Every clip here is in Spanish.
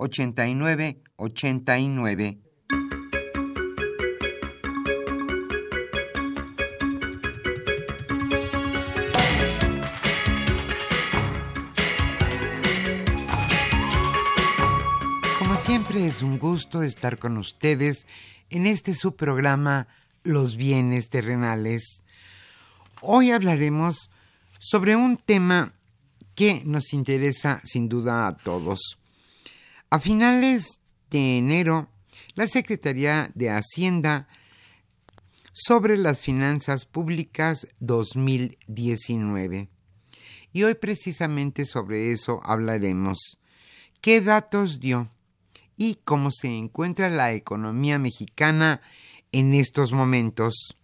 8989. Como siempre es un gusto estar con ustedes en este subprograma Los bienes terrenales. Hoy hablaremos sobre un tema que nos interesa sin duda a todos. A finales de enero, la Secretaría de Hacienda sobre las finanzas públicas 2019. Y hoy precisamente sobre eso hablaremos. ¿Qué datos dio? Y cómo se encuentra la economía mexicana en estos momentos.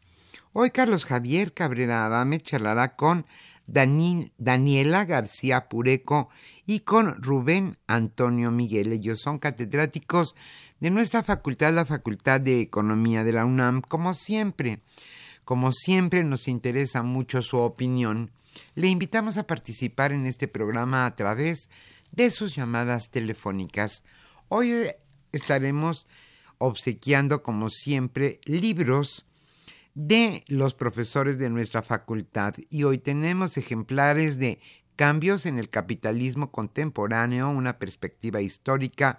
Hoy Carlos Javier Cabrera Adame charlará con Daniela García Pureco y con Rubén Antonio Miguel. Ellos son catedráticos de nuestra facultad, la Facultad de Economía de la UNAM, como siempre. Como siempre nos interesa mucho su opinión. Le invitamos a participar en este programa a través de sus llamadas telefónicas. Hoy estaremos obsequiando, como siempre, libros de los profesores de nuestra facultad y hoy tenemos ejemplares de Cambios en el capitalismo contemporáneo, una perspectiva histórica,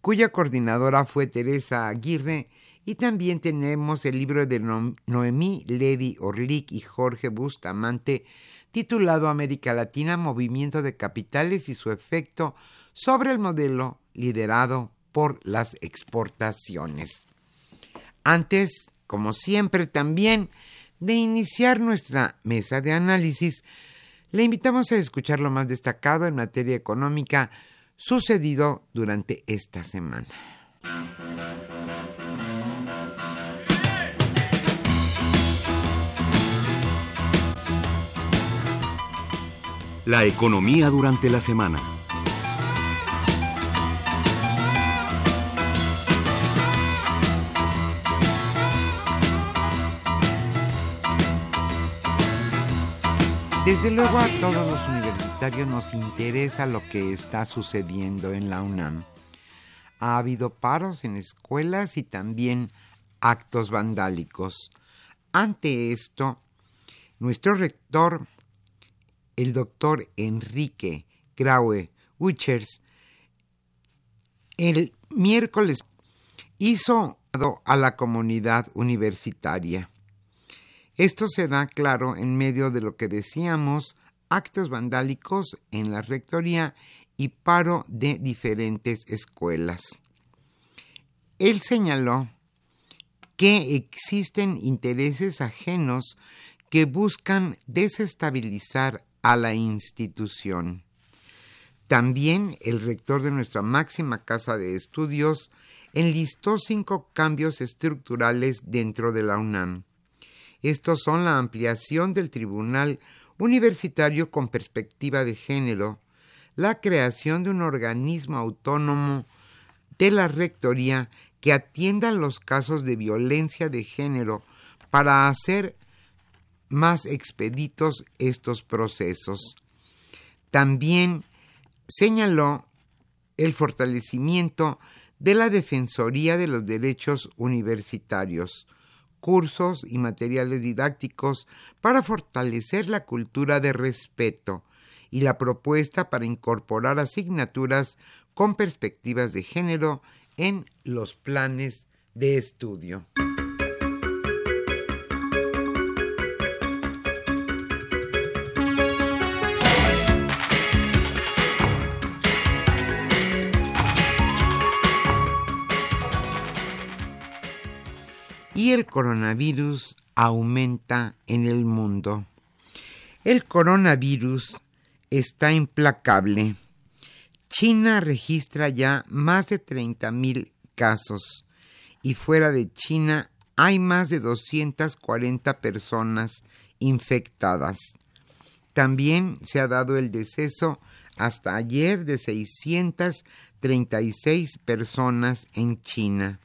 cuya coordinadora fue Teresa Aguirre, y también tenemos el libro de Noemí Levi Orlik y Jorge Bustamante, titulado América Latina, Movimiento de Capitales y su efecto sobre el modelo liderado por las exportaciones. Antes como siempre también, de iniciar nuestra mesa de análisis, le invitamos a escuchar lo más destacado en materia económica sucedido durante esta semana. La economía durante la semana. Desde luego a todos los universitarios nos interesa lo que está sucediendo en la UNAM. Ha habido paros en escuelas y también actos vandálicos. Ante esto, nuestro rector, el doctor Enrique Graue Wichers, el miércoles hizo a la comunidad universitaria esto se da claro en medio de lo que decíamos, actos vandálicos en la rectoría y paro de diferentes escuelas. Él señaló que existen intereses ajenos que buscan desestabilizar a la institución. También el rector de nuestra máxima casa de estudios enlistó cinco cambios estructurales dentro de la UNAM. Estos son la ampliación del Tribunal Universitario con perspectiva de género, la creación de un organismo autónomo de la Rectoría que atienda los casos de violencia de género para hacer más expeditos estos procesos. También señaló el fortalecimiento de la Defensoría de los Derechos Universitarios, cursos y materiales didácticos para fortalecer la cultura de respeto y la propuesta para incorporar asignaturas con perspectivas de género en los planes de estudio. El coronavirus aumenta en el mundo. El coronavirus está implacable. China registra ya más de 30.000 casos y fuera de China hay más de 240 personas infectadas. También se ha dado el deceso hasta ayer de 636 personas en China.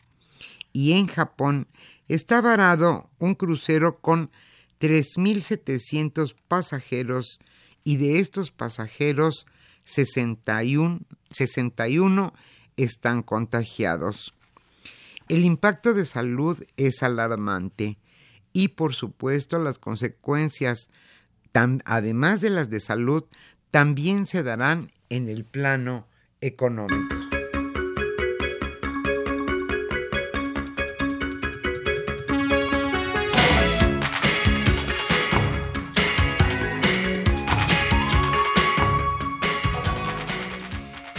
Y en Japón está varado un crucero con 3.700 pasajeros y de estos pasajeros 61, 61 están contagiados. El impacto de salud es alarmante y por supuesto las consecuencias, además de las de salud, también se darán en el plano económico.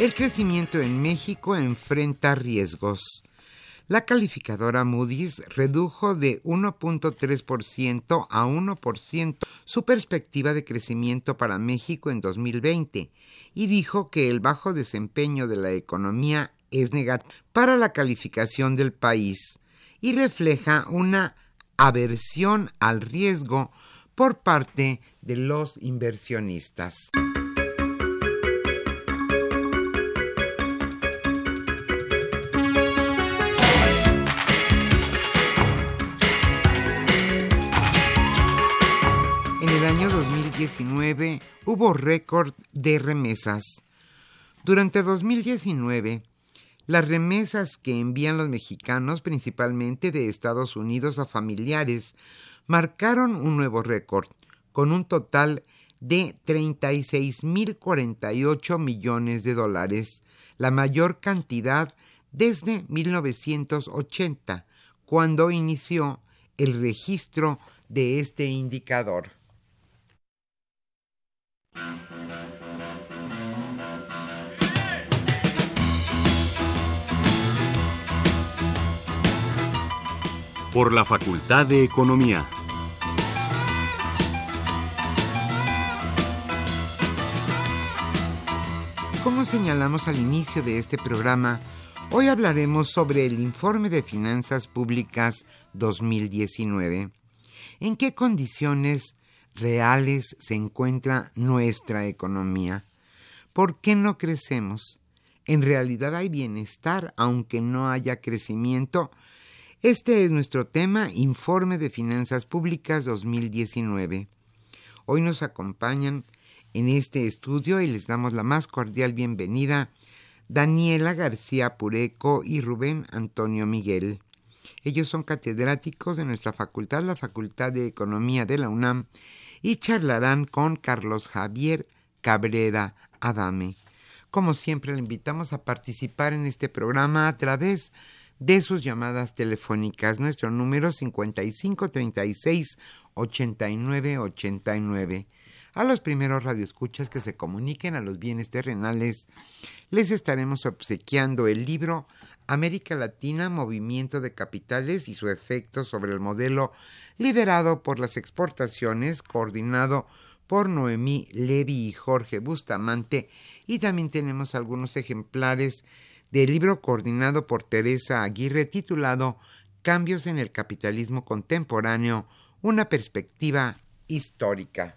El crecimiento en México enfrenta riesgos. La calificadora Moody's redujo de 1.3% a 1% su perspectiva de crecimiento para México en 2020 y dijo que el bajo desempeño de la economía es negativo para la calificación del país y refleja una aversión al riesgo por parte de los inversionistas. Hubo récord de remesas. Durante 2019, las remesas que envían los mexicanos, principalmente de Estados Unidos a familiares, marcaron un nuevo récord, con un total de 36.048 millones de dólares, la mayor cantidad desde 1980, cuando inició el registro de este indicador. Por la Facultad de Economía. Como señalamos al inicio de este programa, hoy hablaremos sobre el Informe de Finanzas Públicas 2019. ¿En qué condiciones reales se encuentra nuestra economía. ¿Por qué no crecemos? En realidad hay bienestar aunque no haya crecimiento. Este es nuestro tema, Informe de Finanzas Públicas 2019. Hoy nos acompañan en este estudio y les damos la más cordial bienvenida Daniela García Pureco y Rubén Antonio Miguel. Ellos son catedráticos de nuestra facultad, la Facultad de Economía de la UNAM, y charlarán con Carlos Javier Cabrera Adame. Como siempre, le invitamos a participar en este programa a través de sus llamadas telefónicas. Nuestro número 5536 8989. A los primeros radioescuchas que se comuniquen a los bienes terrenales, les estaremos obsequiando el libro América Latina, Movimiento de Capitales y su efecto sobre el modelo liderado por las exportaciones, coordinado por Noemí Levi y Jorge Bustamante, y también tenemos algunos ejemplares del libro coordinado por Teresa Aguirre titulado Cambios en el capitalismo contemporáneo, una perspectiva histórica.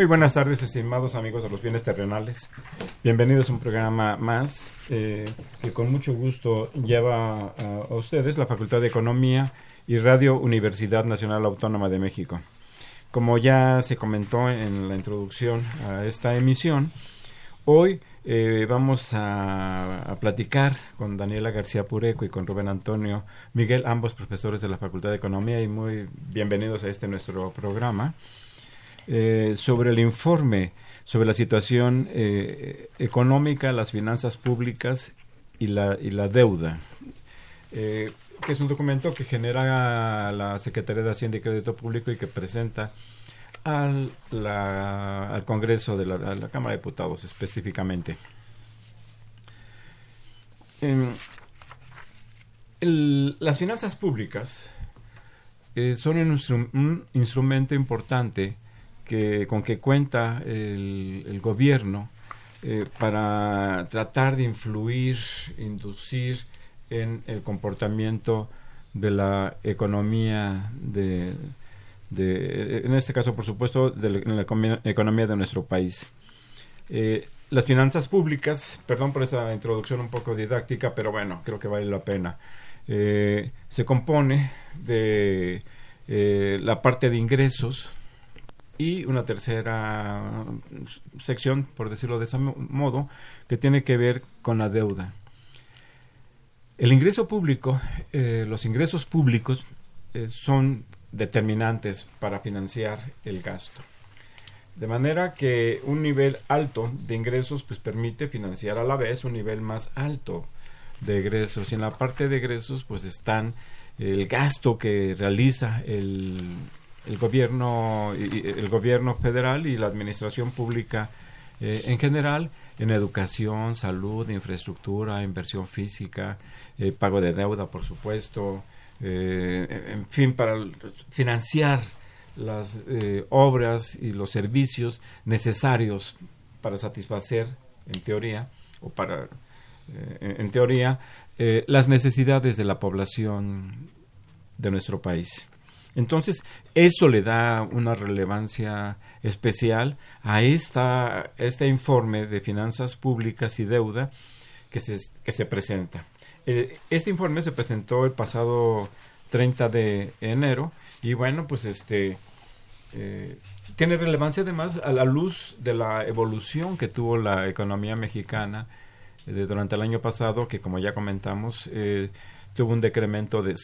Muy buenas tardes, estimados amigos de los bienes terrenales. Bienvenidos a un programa más eh, que con mucho gusto lleva a, ustedes la Facultad de Economía y Radio Universidad Nacional Autónoma de México. Como ya se comentó en la introducción a esta emisión, hoy eh, vamos a, a, platicar con Daniela García Pureco y con Rubén Antonio Miguel, ambos profesores de la Facultad de Economía y muy bienvenidos a este nuestro programa. Eh, sobre el informe sobre la situación eh, económica, las finanzas públicas y la, y la deuda, eh, que es un documento que genera la Secretaría de Hacienda y Crédito Público y que presenta al, al Congreso de la, Cámara de Diputados específicamente. las finanzas públicas son un instrumento importante con que cuenta el, gobierno eh, para tratar de influir, inducir en el comportamiento de la economía de, en este caso por supuesto de la, economía de nuestro país. Eh, las finanzas públicas, perdón por esa introducción un poco didáctica, pero bueno, creo que vale la pena. Eh, se compone de la parte de ingresos, y una tercera sección, por decirlo de ese modo, que tiene que ver con la deuda. El ingreso público, eh, los ingresos públicos eh, son determinantes para financiar el gasto. De manera que un nivel alto de ingresos pues permite financiar a la vez un nivel más alto de egresos. Y en la parte de egresos pues están el gasto que realiza el el gobierno, el gobierno federal y la administración pública eh, en general en educación, salud, infraestructura, inversión física, eh, pago de deuda, por supuesto, eh, en fin, para financiar las obras y los servicios necesarios para satisfacer, en teoría, o para, en teoría, las necesidades de la población de nuestro país. Entonces, eso le da una relevancia especial a esta, este informe de finanzas públicas y deuda que se, que se presenta. Eh, este informe se presentó el pasado 30 de enero y bueno, pues este eh, tiene relevancia además a la luz de la evolución que tuvo la economía mexicana eh, durante el año pasado, que como ya comentamos, tuvo un decremento de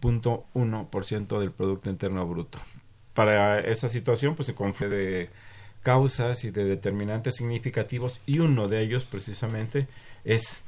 0.1% del Producto Interno Bruto. Para esa situación, pues se confía de causas y de determinantes significativos y uno de ellos precisamente es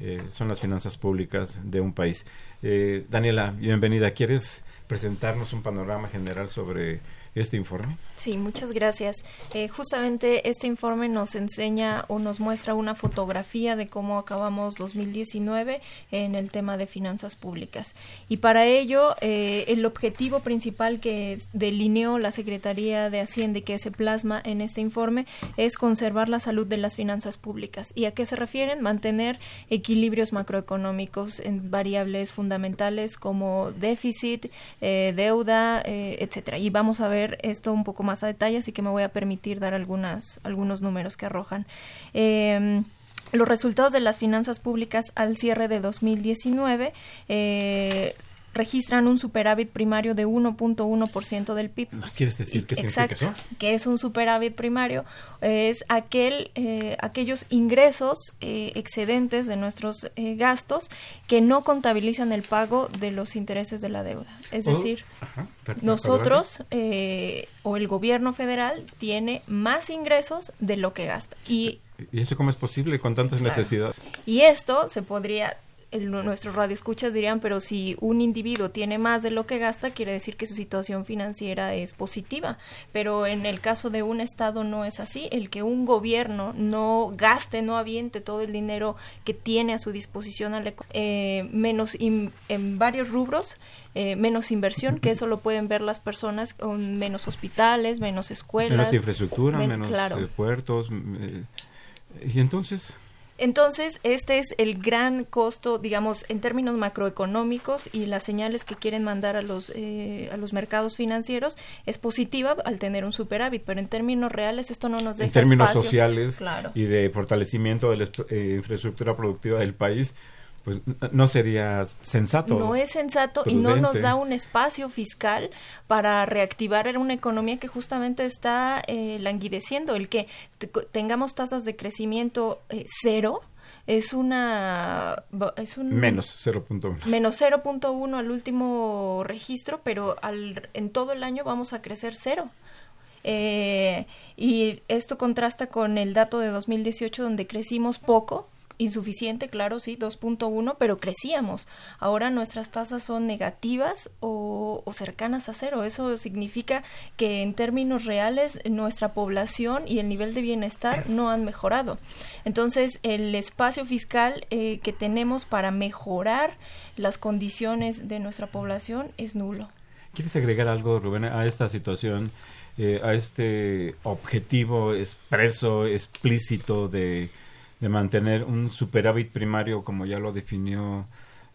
eh, son las finanzas públicas de un país. Eh, Daniela, bienvenida. ¿Quieres presentarnos un panorama general sobre este informe? Sí, muchas gracias. Eh, justamente este informe nos enseña o nos muestra una fotografía de cómo acabamos 2019 en el tema de finanzas públicas. Y para ello, eh, el objetivo principal que delineó la Secretaría de Hacienda y que se plasma en este informe es conservar la salud de las finanzas públicas. ¿Y a qué se refieren? Mantener equilibrios macroeconómicos en variables fundamentales como déficit, eh, deuda, etcétera. Y vamos a ver esto un poco más a detalle, así que me voy a permitir dar algunos números que arrojan. Em, los resultados de las finanzas públicas al cierre de 2019 eh, registran un superávit primario de 1.1% del PIB. quieres decir qué Exacto, eso? que es un superávit primario? Es aquel, eh, aquellos ingresos eh, excedentes de nuestros eh, gastos que no contabilizan el pago de los intereses de la deuda. Es oh, decir, nosotros o el gobierno federal tiene más ingresos de lo que gasta. Y ¿Y eso cómo es posible con tantas necesidades? Y esto se podría nuestros radioescuchas dirían, pero si un individuo tiene más de lo que gasta, quiere decir que su situación financiera es positiva. Pero en el caso de un Estado no es así. El que un gobierno no gaste, no aviente todo el dinero que tiene a su disposición, eh, menos en varios rubros, eh, menos inversión, que eso lo pueden ver las personas con menos hospitales, menos escuelas. Menos infraestructura, menos eh, puertos. y entonces... Entonces, este es el gran costo, digamos, en términos macroeconómicos y las señales que quieren mandar a los, eh, a los mercados financieros es positiva al tener un superávit, pero en términos reales esto no nos deja En términos sociales y de fortalecimiento de la eh, infraestructura productiva del país, pues no sería sensato. No es sensato y no nos da un espacio fiscal para reactivar una economía que justamente está eh, languideciendo. El que tengamos tasas de crecimiento eh, cero es una es un menos 0.1 menos 0.1 al último registro pero al, en todo el año vamos a crecer cero eh, y esto contrasta con el dato de 2018 donde crecimos poco insuficiente, claro, sí, 2.1, pero crecíamos. Ahora nuestras tasas son negativas o, cercanas a cero. Eso significa que en términos reales nuestra población y el nivel de bienestar no han mejorado. Entonces, el espacio fiscal eh, que tenemos para mejorar las condiciones de nuestra población es nulo. ¿Quieres agregar algo, Rubén, a esta situación? Eh, a este objetivo expreso, explícito de de mantener un superávit primario como ya lo definió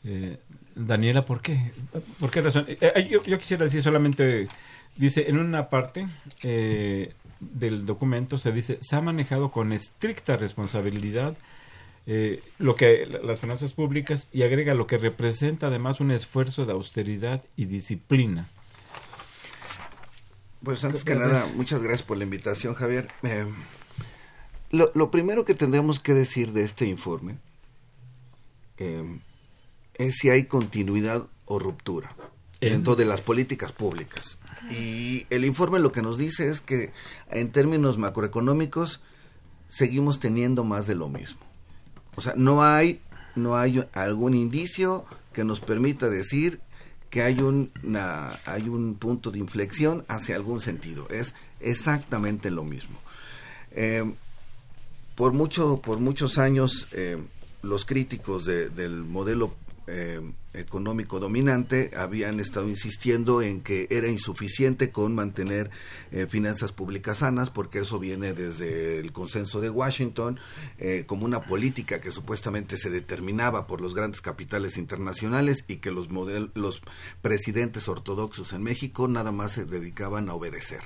eh, Daniela. ¿Por qué? ¿Por qué razón? Eh, eh, yo, quisiera decir solamente, dice, en una parte del documento se dice, se ha manejado con estricta responsabilidad lo que las finanzas públicas y agrega lo que representa además un esfuerzo de austeridad y disciplina. Pues antes que nada, muchas gracias por la invitación, Javier. Lo, primero que tendremos que decir de este informe eh, es si hay continuidad o ruptura dentro de las políticas públicas. Y el informe lo que nos dice es que en términos macroeconómicos seguimos teniendo más de lo mismo. O sea, no hay, no hay algún indicio que nos permita decir que hay, una, hay un punto de inflexión hacia algún sentido. Es exactamente lo mismo. Eh, por mucho por muchos años eh, los críticos del modelo eh, económico dominante habían estado insistiendo en que era insuficiente con mantener eh, finanzas públicas sanas, porque eso viene desde el consenso de Washington, como una política que supuestamente se determinaba por los grandes capitales internacionales y que los, los presidentes ortodoxos en México nada más se dedicaban a obedecer.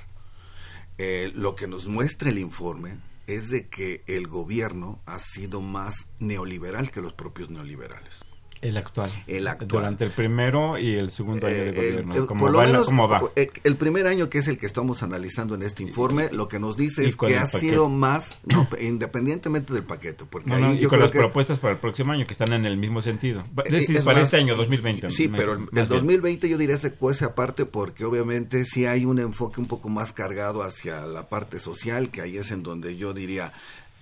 lo que nos muestra el informe es de que el gobierno ha sido más neoliberal que los propios neoliberales. El actual. El actual. Durante el primero y el segundo año de eh, gobierno. El, ¿Cómo, va, menos, ¿Cómo, va, El primer año, que es el que estamos analizando en este informe, lo que nos dice es que ha sido más, no, independientemente del paquete. Porque no, ahí y yo con creo las que, propuestas para el próximo año que están en el mismo sentido. Eh, Es, es para más, este año, 2020. Sí, me- pero el, el bien. 2020 yo diría se cuece aparte porque obviamente sí hay un enfoque un poco más cargado hacia la parte social, que ahí es en donde yo diría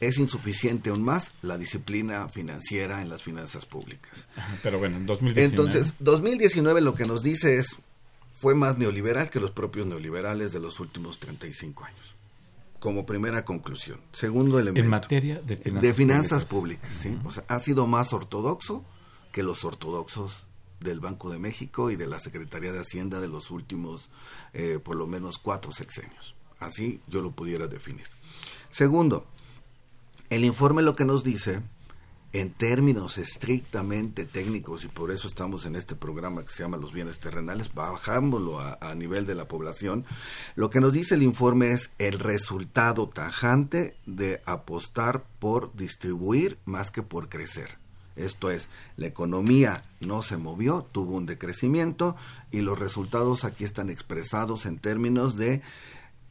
es insuficiente aún más la disciplina financiera en las finanzas públicas. Pero bueno, en 2019. Entonces, 2019 lo que nos dice es, fue más neoliberal que los propios neoliberales de los últimos 35 años. Como primera conclusión. Segundo elemento. en materia de finanzas, de finanzas públicas, ¿sí? O sea, ha sido más ortodoxo que los ortodoxos del Banco de México y de la Secretaría de Hacienda de los últimos, eh, por lo menos, cuatro sexenios. Así yo lo pudiera definir. Segundo, el informe lo que nos dice, en términos estrictamente técnicos, y por eso estamos en este programa que se llama Los bienes terrenales, bajámoslo a, a nivel de la población, lo que nos dice el informe es el resultado tajante de apostar por distribuir más que por crecer. Esto es, la economía no se movió, tuvo un decrecimiento y los resultados aquí están expresados en términos de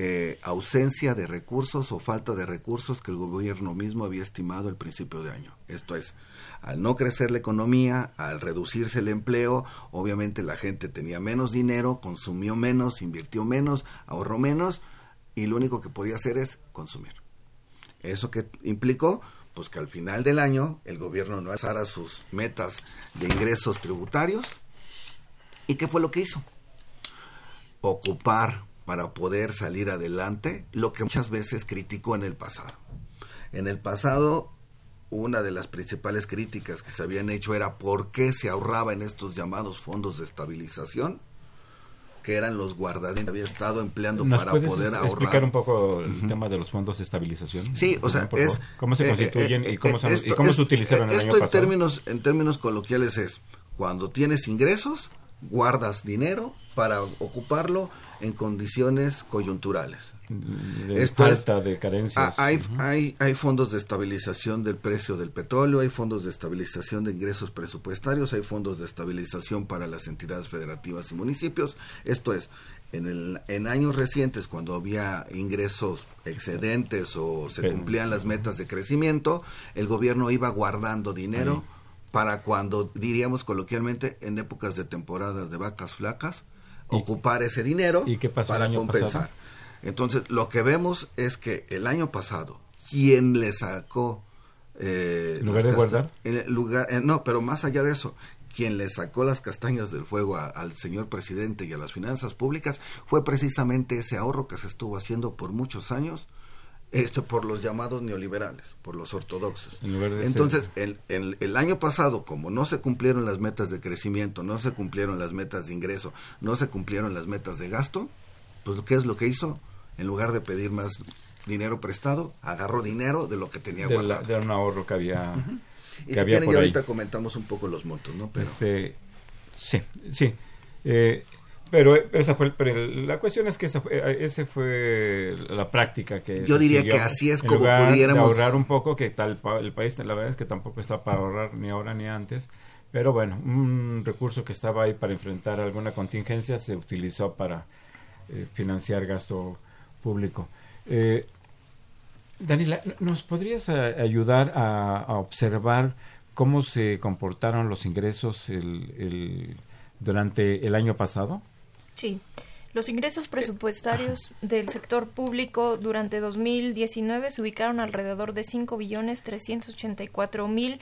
eh, ausencia de recursos o falta de recursos que el gobierno mismo había estimado al principio de año. Esto es, al no crecer la economía, al reducirse el empleo, obviamente la gente tenía menos dinero, consumió menos, invirtió menos, ahorró menos y lo único que podía hacer es consumir. ¿Eso que implicó? Pues que al final del año el gobierno no alzara sus metas de ingresos tributarios. ¿Y qué fue lo que hizo? Ocupar para poder salir adelante lo que muchas veces criticó en el pasado. En el pasado, una de las principales críticas que se habían hecho era por qué se ahorraba en estos llamados fondos de estabilización, que eran los guardadines que había estado empleando ¿Nos para puedes poder explicar ahorrar. un poco el tema de los fondos de estabilización? Sí, o sea, es. ¿Cómo se eh, constituyen eh, y cómo, eh, son- y cómo esto- se utilizaron el esto año en pasado? términos en términos coloquiales es cuando tienes ingresos guardas dinero para ocuparlo en condiciones coyunturales. de Esto es- falta de carencias. Ah, hay, hay, hay fondos de estabilización del precio del petróleo, hay fondos de estabilización de ingresos presupuestarios, hay fondos de estabilización para las entidades federativas y municipios. Esto es, en, el, en años recientes, cuando había ingresos excedentes o se cumplían las metas de crecimiento, el gobierno iba guardando dinero para cuando, diríamos coloquialmente, en épocas de temporadas de vacas flacas, ¿Y- ocupar ese dinero y para compensar. pasado? Entonces, lo que vemos es que el año pasado, quien le sacó... eh, ¿En lugar de guardar? en el lugar, eh, no, pero más allá de eso, quien le sacó las castañas del fuego a- al señor presidente y a las finanzas públicas fue precisamente ese ahorro que se estuvo haciendo por muchos años esto por los llamados neoliberales, por los ortodoxos. En Entonces, el, el- el año pasado, como no se cumplieron las metas de crecimiento, no se cumplieron las metas de ingreso, no se cumplieron las metas de gasto, pues ¿qué es lo que hizo? En lugar de pedir más dinero prestado, agarró dinero de lo que tenía de, la- guardado. de un ahorro que había, y que si había quieren, por ahorita comentamos un poco los montos, ¿no? Pero Este, sí, sí. Eh, pero esa fue pero la cuestión es que esa fue, eh, ese fue la práctica que Yo diría siguió. que así es En como lugar de pudiéramos- ahorrar un poco que tal el país la verdad es que tampoco está para ahorrar ni ahora ni antes pero bueno un recurso que estaba ahí para enfrentar alguna contingencia se utilizó para eh, financiar gasto público Eh, Daniela, ¿nos podrías a- ayudar a, a observar cómo se comportaron los ingresos el- el- durante el año pasado? Sí. Los ingresos presupuestarios del sector público durante 2019 se ubicaron alrededor de 5 billones 384 mil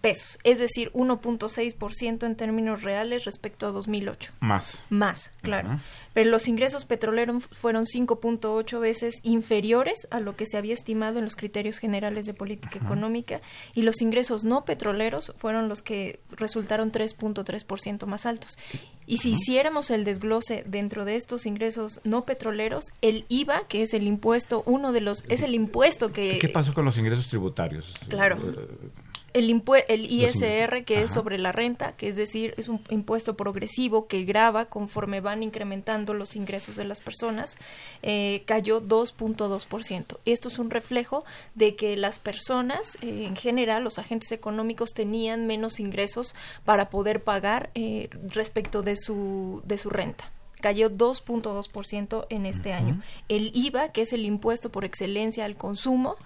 pesos, es decir, 1.6% en términos reales respecto a 2008. Más. Más, claro. Pero los ingresos petroleros fueron 5.8 veces inferiores a lo que se había estimado en los criterios generales de política económica y los ingresos no petroleros fueron los que resultaron 3.3% más altos. Y si hiciéramos el desglose dentro de estos ingresos no petroleros, el IVA, que es el impuesto, uno de los, es el impuesto que... ¿Qué pasó con los ingresos tributarios? Claro. El, el ISR, que es sobre la renta, que es decir, es un impuesto progresivo que grava conforme van incrementando los ingresos de las personas, eh, cayó 2.2%. Esto es un reflejo de que las personas, eh, en general, los agentes económicos tenían menos ingresos para poder pagar eh, respecto de su, de su renta cayó 2.2% en este año. El IVA, que es el impuesto por excelencia al consumo,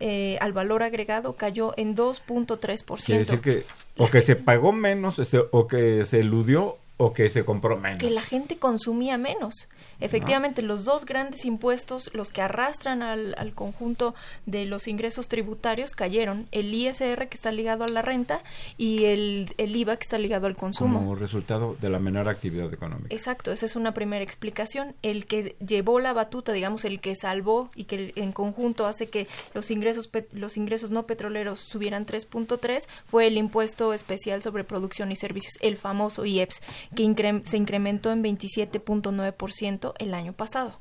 eh, al valor agregado, cayó en 2.3%. Quiere decir que o que se pagó menos o que se eludió o que se compró menos. Que la gente consumía menos. Efectivamente, los dos grandes impuestos, los que arrastran al, al, conjunto de los ingresos tributarios, cayeron. El ISR, que está ligado a la renta, y el, el IVA, que está ligado al consumo. Como resultado de la menor actividad económica. Exacto, esa es una primera explicación. El que llevó la batuta, digamos, el que salvó y que en conjunto hace que los ingresos, los ingresos no petroleros subieran 3.3 fue el impuesto especial sobre producción y servicios, el famoso IEPS, que se incrementó en 27.9% el año pasado.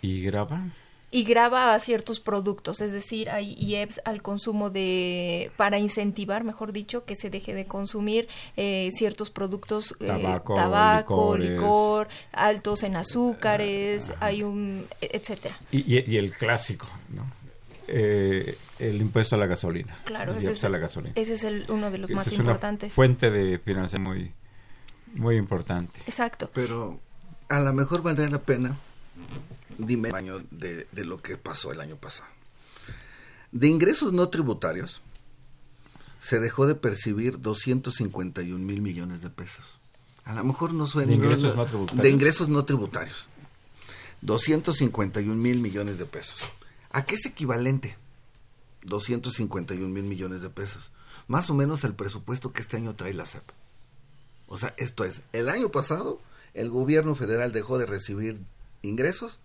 ¿Y graba? Y graba a ciertos productos, es decir, hay IEPS al consumo de, para incentivar, mejor dicho, que se deje de consumir eh, ciertos productos, eh, tabaco, licor, altos en azúcares, hay un, etcétera. Y, el clásico, ¿no? Eh, el impuesto a la gasolina. Claro, ese es, la gasolina. ese es el, uno de los más importantes. fuente de financiación muy, muy importante. Exacto. Pero a lo mejor valdría la pena, dime el año de, lo que pasó el año pasado. De ingresos no tributarios, se dejó de percibir 251 mil millones de pesos. A lo mejor no suena... De ingresos no tributarios. De ingresos no tributarios. 251 mil millones de pesos. ¿A qué es equivalente? 251 mil millones de pesos. Más o menos el presupuesto que este año trae la CEP. O sea, esto es, el año pasado el gobierno federal dejó de recibir ingresos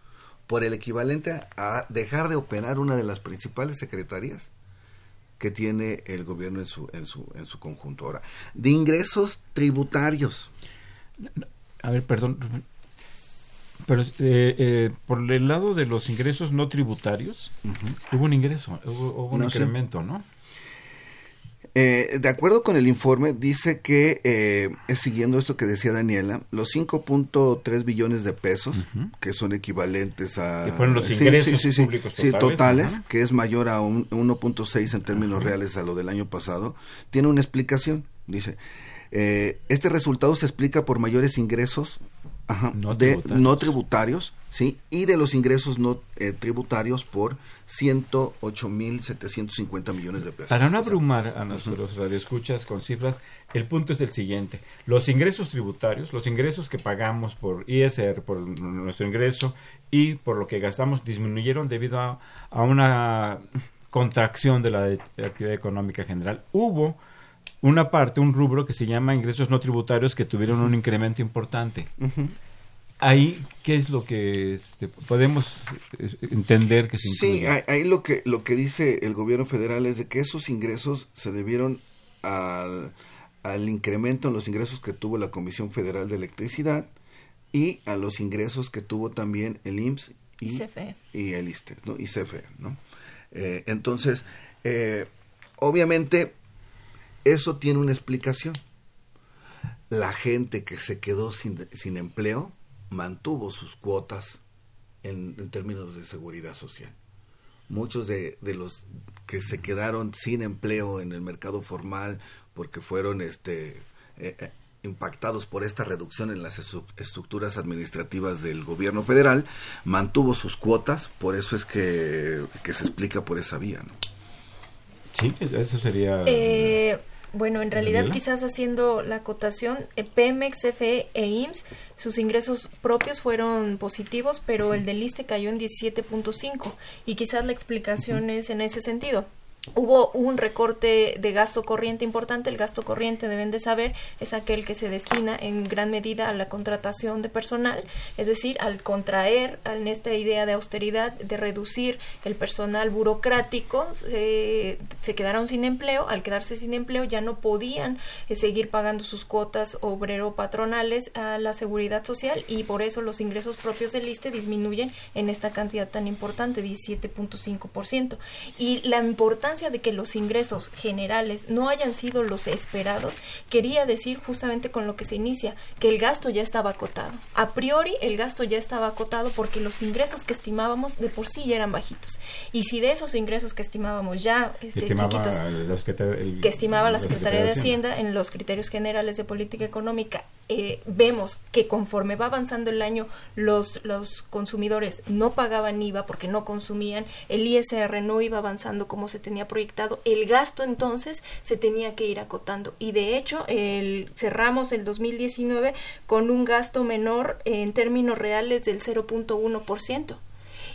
por el equivalente a dejar de operar una de las principales secretarías que tiene el gobierno en su, en su, en su conjunto. Ahora, de ingresos tributarios. A ver, perdón, pero eh, eh, por el lado de los ingresos no tributarios, hubo un ingreso, hubo, un incremento, ¿no? Eh, de acuerdo con el informe, dice que, eh, siguiendo esto que decía Daniela, los 5.3 billones de pesos, que son equivalentes a... Que fueron los ingresos públicos totales. que es mayor a 1.6 en términos reales a lo del año pasado, tiene una explicación. Dice, eh, este resultado se explica por mayores ingresos no, de, tributarios. no tributarios, ¿sí? Y de los ingresos no eh, tributarios por 108.750 millones de pesos. Para no abrumar a nuestros radioescuchas con cifras, el punto es el siguiente. Los ingresos tributarios, los ingresos que pagamos por ISR, por nuestro ingreso y por lo que gastamos, disminuyeron debido a, a una contracción de la actividad económica general. Hubo una parte, un rubro que se llama ingresos no tributarios que tuvieron un incremento importante. Ahí, ¿qué es lo que este, podemos eh, entender que se Sí, ahí lo que, lo que dice el gobierno federal es de que esos ingresos se debieron al, al incremento en los ingresos que tuvo la Comisión Federal de Electricidad y a los ingresos que tuvo también el IMSS y, y el ISTE, ¿no? Y CFE, ¿no? Eh, entonces, eh, obviamente eso tiene una explicación. La gente que se quedó sin, sin empleo mantuvo sus cuotas en, términos de seguridad social. Muchos de, los que se quedaron sin empleo en el mercado formal porque fueron este, eh, eh, impactados por esta reducción en las estructuras administrativas del gobierno federal, mantuvo sus cuotas, por eso es que, se explica por esa vía. ¿no? Sí, eso sería... Eh, Bueno, en realidad quizás haciendo la acotación, eh, Pemex, CFE e IMSS, sus ingresos propios fueron positivos, pero el del ISTE cayó en 17.5 y quizás la explicación es en ese sentido hubo un recorte de gasto corriente importante. El gasto corriente, deben de saber, es aquel que se destina en gran medida a la contratación de personal, es decir, al contraer en esta idea de austeridad, de reducir el personal burocrático, eh, se quedaron sin empleo. Al quedarse sin empleo ya no podían eh, seguir pagando sus cuotas obrero-patronales a la seguridad social y por eso los ingresos propios del ISTE disminuyen en esta cantidad tan importante, 17.5%. Y la importancia de que los ingresos generales no hayan sido los esperados, quería decir justamente con lo que se inicia, que el gasto ya estaba acotado. A priori el gasto ya estaba acotado porque los ingresos que estimábamos de por sí ya eran bajitos. Y si de esos ingresos que estimábamos ya este, chiquitos, que estimaba la Secretaría de Hacienda en los criterios generales de política económica, eh, vemos que conforme va avanzando el año los, los consumidores no pagaban IVA porque no consumían, el ISR no iba avanzando como se tenía proyectado, el gasto entonces se tenía que ir acotando y de hecho el, cerramos el 2019 con un gasto menor en términos reales del 0.1%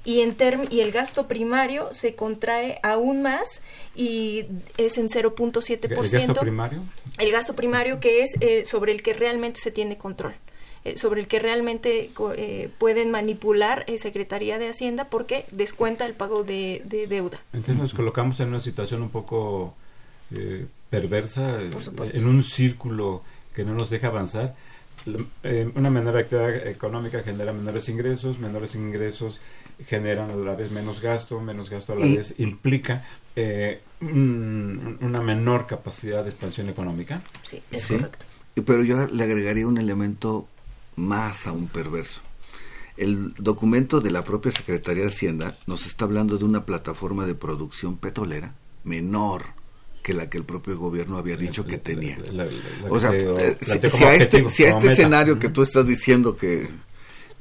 y, en y el gasto primario se contrae aún más y es en 0.7%. ¿El gasto primario? El gasto primario que es eh, sobre el que realmente se tiene control eh, sobre el que realmente eh, pueden manipular Secretaría de Hacienda porque descuenta el pago de, deuda. Entonces nos colocamos en una situación un poco perversa, en un círculo que no nos deja avanzar. una menor actividad económica genera menores ingresos, menores ingresos generan a la vez menos gasto, menos gasto a la vez implica eh, una menor capacidad de expansión económica. Sí, es correcto. Pero yo le agregaría un elemento más aún perverso. El documento de la propia Secretaría de Hacienda nos está hablando de una plataforma de producción petrolera menor que la que el propio gobierno había dicho que tenía. o sea, eh, si, a este, si a este escenario que tú estás diciendo que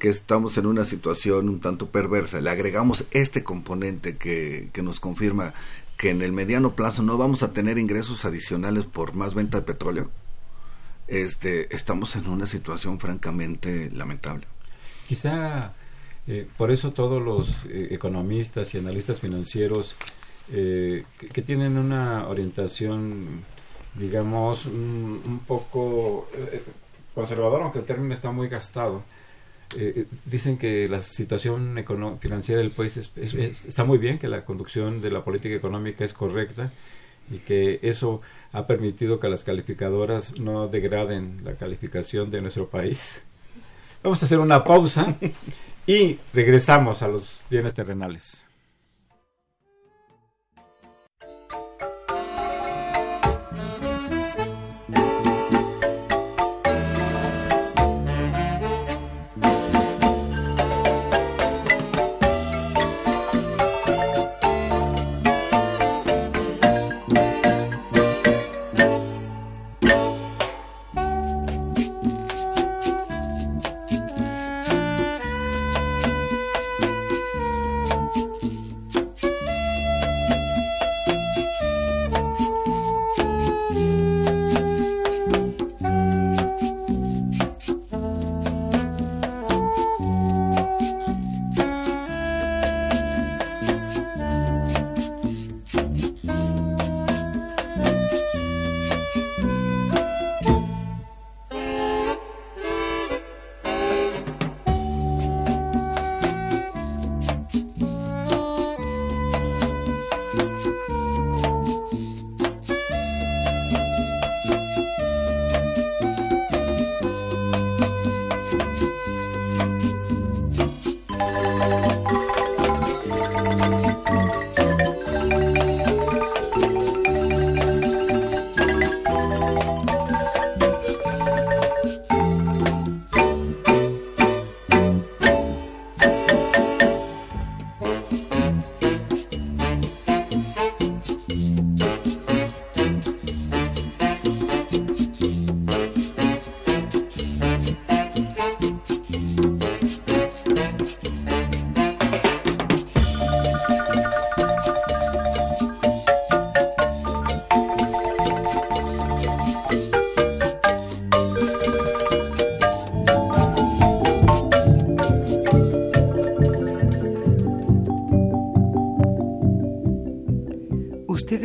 que estamos en una situación un tanto perversa, le agregamos este componente que, que nos confirma que en el mediano plazo no vamos a tener ingresos adicionales por más venta de petróleo, este, estamos en una situación francamente lamentable. Quizá eh, por eso todos los eh, economistas y analistas financieros eh, que, tienen una orientación, digamos, un, un poco conservadora, aunque el término está muy gastado, eh, dicen que la situación financiera del país está muy bien, que la conducción de la política económica es correcta y que eso ha permitido que las calificadoras no degraden la calificación de nuestro país. Vamos a hacer una pausa y regresamos a los bienes terrenales.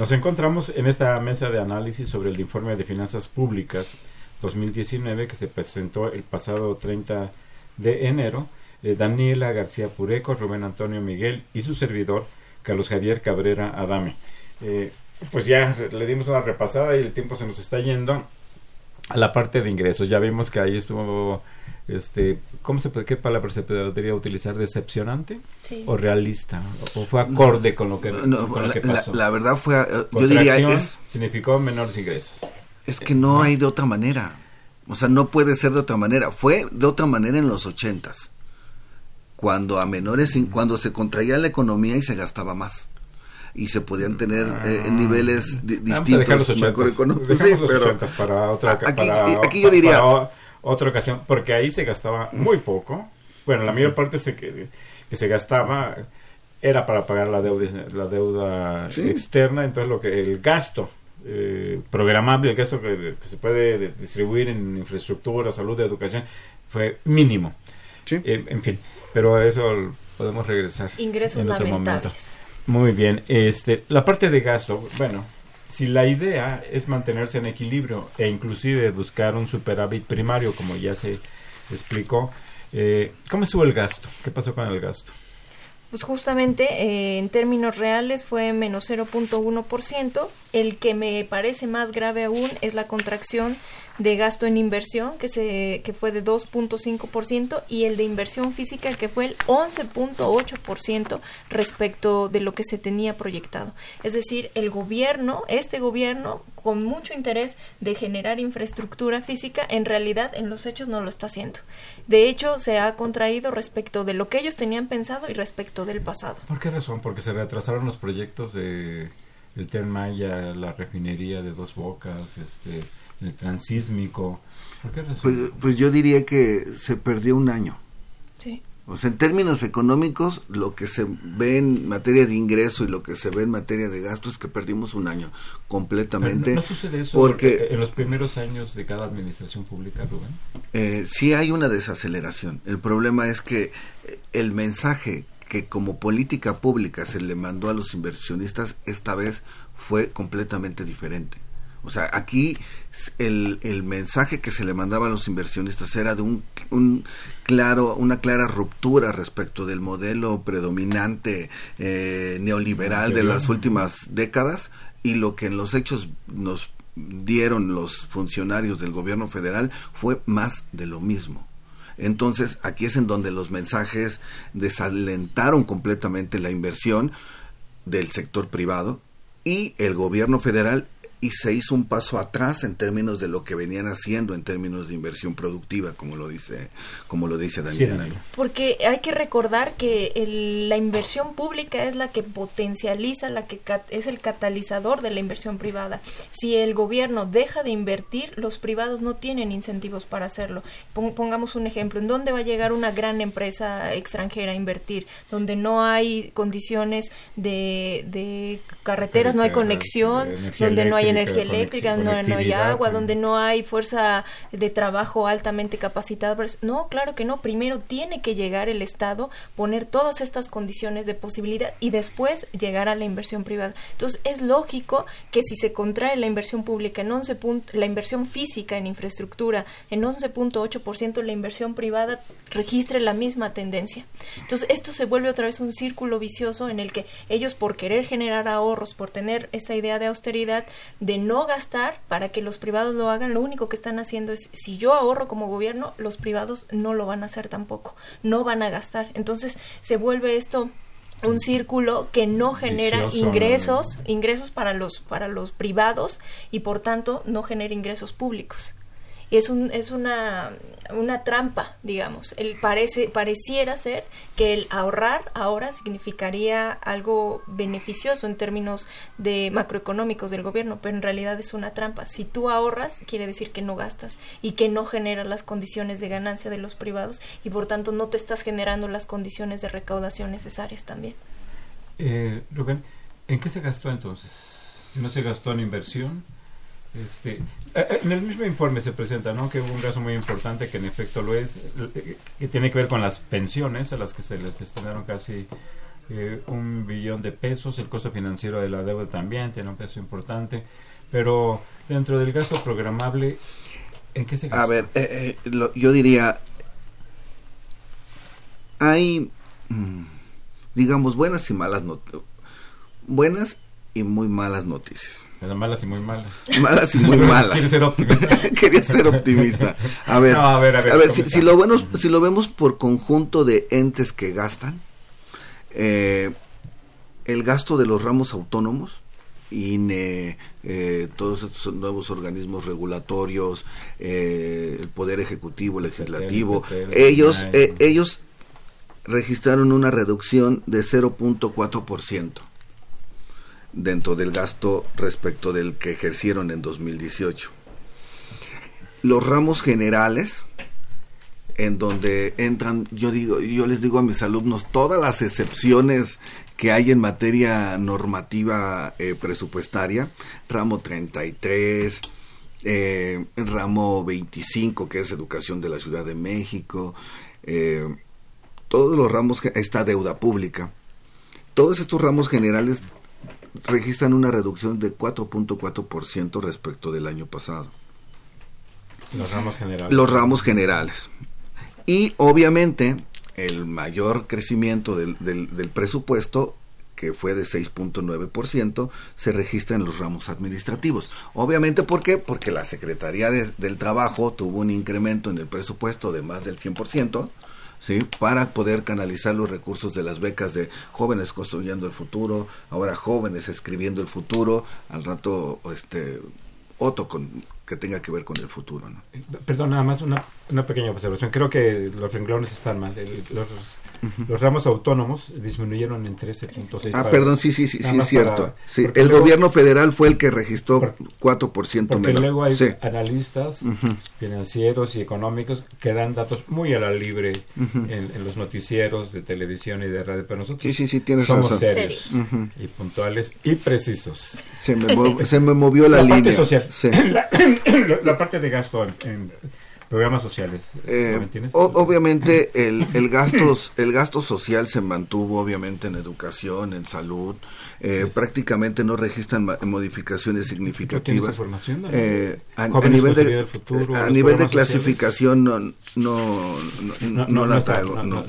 Nos encontramos en esta mesa de análisis sobre el informe de finanzas públicas 2019 que se presentó el pasado 30 de enero. Eh, Daniela García Pureco, Rubén Antonio Miguel y su servidor Carlos Javier Cabrera Adame. Eh, pues ya le dimos una repasada y el tiempo se nos está yendo a la parte de ingresos. Ya vimos que ahí estuvo este, ¿cómo se puede, qué palabra se podría utilizar? ¿Decepcionante? ¿O realista? ¿O fue acorde con lo que, pasó? La, verdad fue, eh, yo diría, es... Significó menores ingresos. Es que no hay de otra manera. O sea, no puede ser de otra manera. Fue de otra manera en los ochentas. Cuando a menores, cuando se contraía la economía y se gastaba más y se podían tener eh, ah. niveles distintos macroeconómicos. Sí, pero para otra, aquí, aquí yo diría otra ocasión, porque ahí se gastaba muy poco. Bueno, la mayor parte se, que, que se gastaba era para pagar la deuda, la deuda externa, entonces lo que el gasto eh, programable, el gasto que, se puede distribuir en infraestructura, salud, educación, fue mínimo. Eh, en fin, pero a eso podemos regresar. Ingresos en otro momento. Muy bien, este, la parte de gasto, bueno, si la idea es mantenerse en equilibrio e inclusive buscar un superávit primario, como ya se explicó, eh, ¿cómo estuvo el gasto? ¿Qué pasó con el gasto? Pues justamente eh, en términos reales fue menos 0.1%. El que me parece más grave aún es la contracción de gasto en inversión, que, se, que fue de 2.5%, y el de inversión física, que fue el 11.8% respecto de lo que se tenía proyectado. Es decir, el gobierno, este gobierno, con mucho interés de generar infraestructura física, en realidad en los hechos no lo está haciendo. De hecho, se ha contraído respecto de lo que ellos tenían pensado y respecto del pasado. ¿Por qué razón? Porque se retrasaron los proyectos de el Tren Maya, la refinería de Dos Bocas, este el transísmico. Pues, pues, yo diría que se perdió un año. Sí. Sea, en términos económicos, lo que se ve en materia de ingreso y lo que se ve en materia de gasto es que perdimos un año completamente. ¿No, sucede eso porque, en los primeros años de cada administración pública, Rubén? Eh, sí hay una desaceleración. El problema es que el mensaje que como política pública se le mandó a los inversionistas esta vez fue completamente diferente. O sea, aquí el, el, mensaje que se le mandaba a los inversionistas era de un, un claro, una clara ruptura respecto del modelo predominante eh, neoliberal de las últimas décadas y lo que en los hechos nos dieron los funcionarios del gobierno federal fue más de lo mismo. Entonces, aquí es en donde los mensajes desalentaron completamente la inversión del sector privado y el gobierno federal y se hizo un paso atrás en términos de lo que venían haciendo en términos de inversión productiva como lo dice como lo dice Daniel porque hay que recordar que la inversión pública es la que potencializa la que es el catalizador de la inversión privada. Si el gobierno deja de invertir los privados no tienen incentivos para hacerlo. Pongamos un ejemplo en dónde va a llegar una gran empresa extranjera a invertir donde no hay condiciones de, de carreteras no hay conexión donde no hay energía eléctrica, donde no hay agua, donde no hay fuerza de trabajo altamente capacitada. No, claro que no. Primero tiene que llegar el Estado, poner todas estas condiciones de posibilidad y después llegar a la inversión privada. Entonces, es lógico que si se contrae la inversión pública en 11 la inversión física en infraestructura en 11.8%, la inversión privada registre la misma tendencia. Entonces, esto se vuelve otra vez un círculo vicioso en el que ellos por querer generar ahorros, por tener esta idea de austeridad, de no gastar para que los privados lo hagan, lo único que están haciendo es, si yo ahorro como gobierno, los privados no lo van a hacer tampoco, no van a gastar. Entonces se vuelve esto un círculo que no genera ingresos, ingresos para los, para los privados y por tanto no genera ingresos públicos. Es, un, es una, una trampa, digamos. El parece, pareciera ser que el ahorrar ahora significaría algo beneficioso en términos de macroeconómicos del gobierno, pero en realidad es una trampa. Si tú ahorras, quiere decir que no gastas y que no generas las condiciones de ganancia de los privados y por tanto no te estás generando las condiciones de recaudación necesarias también. Eh, Rubén, ¿en qué se gastó entonces? Si no se gastó en inversión, este, eh, eh, en el mismo informe se presenta ¿no? que hubo un gasto muy importante, que en efecto lo es, eh, que tiene que ver con las pensiones, a las que se les destinaron casi un billón de pesos, el costo financiero de la deuda también tiene un peso importante, pero dentro del gasto programable, ¿en qué se gastó? A ver, yo diría, hay, mm, digamos, buenas y malas noticias. Buenas y muy malas noticias. malas y muy malas. Malas y muy malas. Quería ser optimista. Quería ser optimista. A ver, a ver, a ver, si, lo bueno, si lo vemos por conjunto de entes que gastan, eh, el gasto de los ramos autónomos, INE, eh, todos estos nuevos organismos regulatorios, eh, el Poder Ejecutivo, Legislativo, ellos, ellos registraron una reducción de 0.4% dentro del gasto respecto del que ejercieron en 2018. Los ramos generales, en donde entran, yo digo, yo les digo a mis alumnos, todas las excepciones que hay en materia normativa eh, presupuestaria, ramo 33, eh, ramo 25, que es educación de la Ciudad de México, eh, todos los ramos, esta deuda pública, todos estos ramos generales registran una reducción de 4.4% respecto del año pasado. Los ramos generales. Los ramos generales. Y obviamente el mayor crecimiento del, del, presupuesto que fue de 6.9%, se registra en los ramos administrativos. Obviamente, ¿por qué? Porque la Secretaría del Trabajo tuvo un incremento en el presupuesto de más del 100%, ¿sí? para poder canalizar los recursos de las becas de jóvenes construyendo el futuro, ahora jóvenes escribiendo el futuro, al rato este otro con, que tenga que ver con el futuro. ¿no? Perdón, nada más una, una pequeña observación. Creo que los renglones están mal. los los ramos autónomos disminuyeron en 13.6. Ah, perdón, sí, sí, sí, sí, es cierto. Sí, el gobierno federal fue el que registró 4% porque luego hay analistas financieros y económicos que dan datos muy a la libre en, los noticieros de televisión y de radio, pero nosotros sí, sí, sí, tienes somos serios y puntuales y precisos. Se me, se me movió la, la línea. Parte social. La, parte de gasto en Programas sociales. Eh, obviamente el, el, gastos, el gasto social se mantuvo obviamente en educación, en salud. Eh, prácticamente no registran modificaciones significativas. Eh, a, nivel de, a nivel de clasificación no, no, no, no, la traigo. no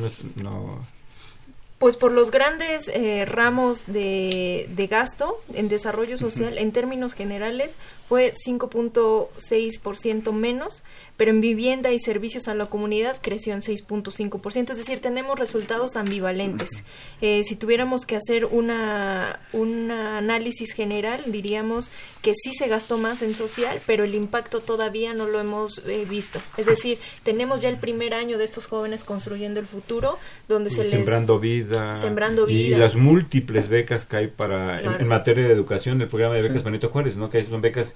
pues por los grandes eh, ramos de, de, gasto en desarrollo social, en términos generales, fue 5.6% menos, pero en vivienda y servicios a la comunidad creció en 6.5%. Es decir, tenemos resultados ambivalentes. Eh, si tuviéramos que hacer una, un análisis general, diríamos que sí se gastó más en social, pero el impacto todavía no lo hemos eh, visto. Es decir, tenemos ya el primer año de estos jóvenes construyendo el futuro, donde se les... Sembrando vida Sembrando vida. Y las múltiples becas que hay para en, materia de educación del programa de becas Benito Juárez, ¿no? Que son becas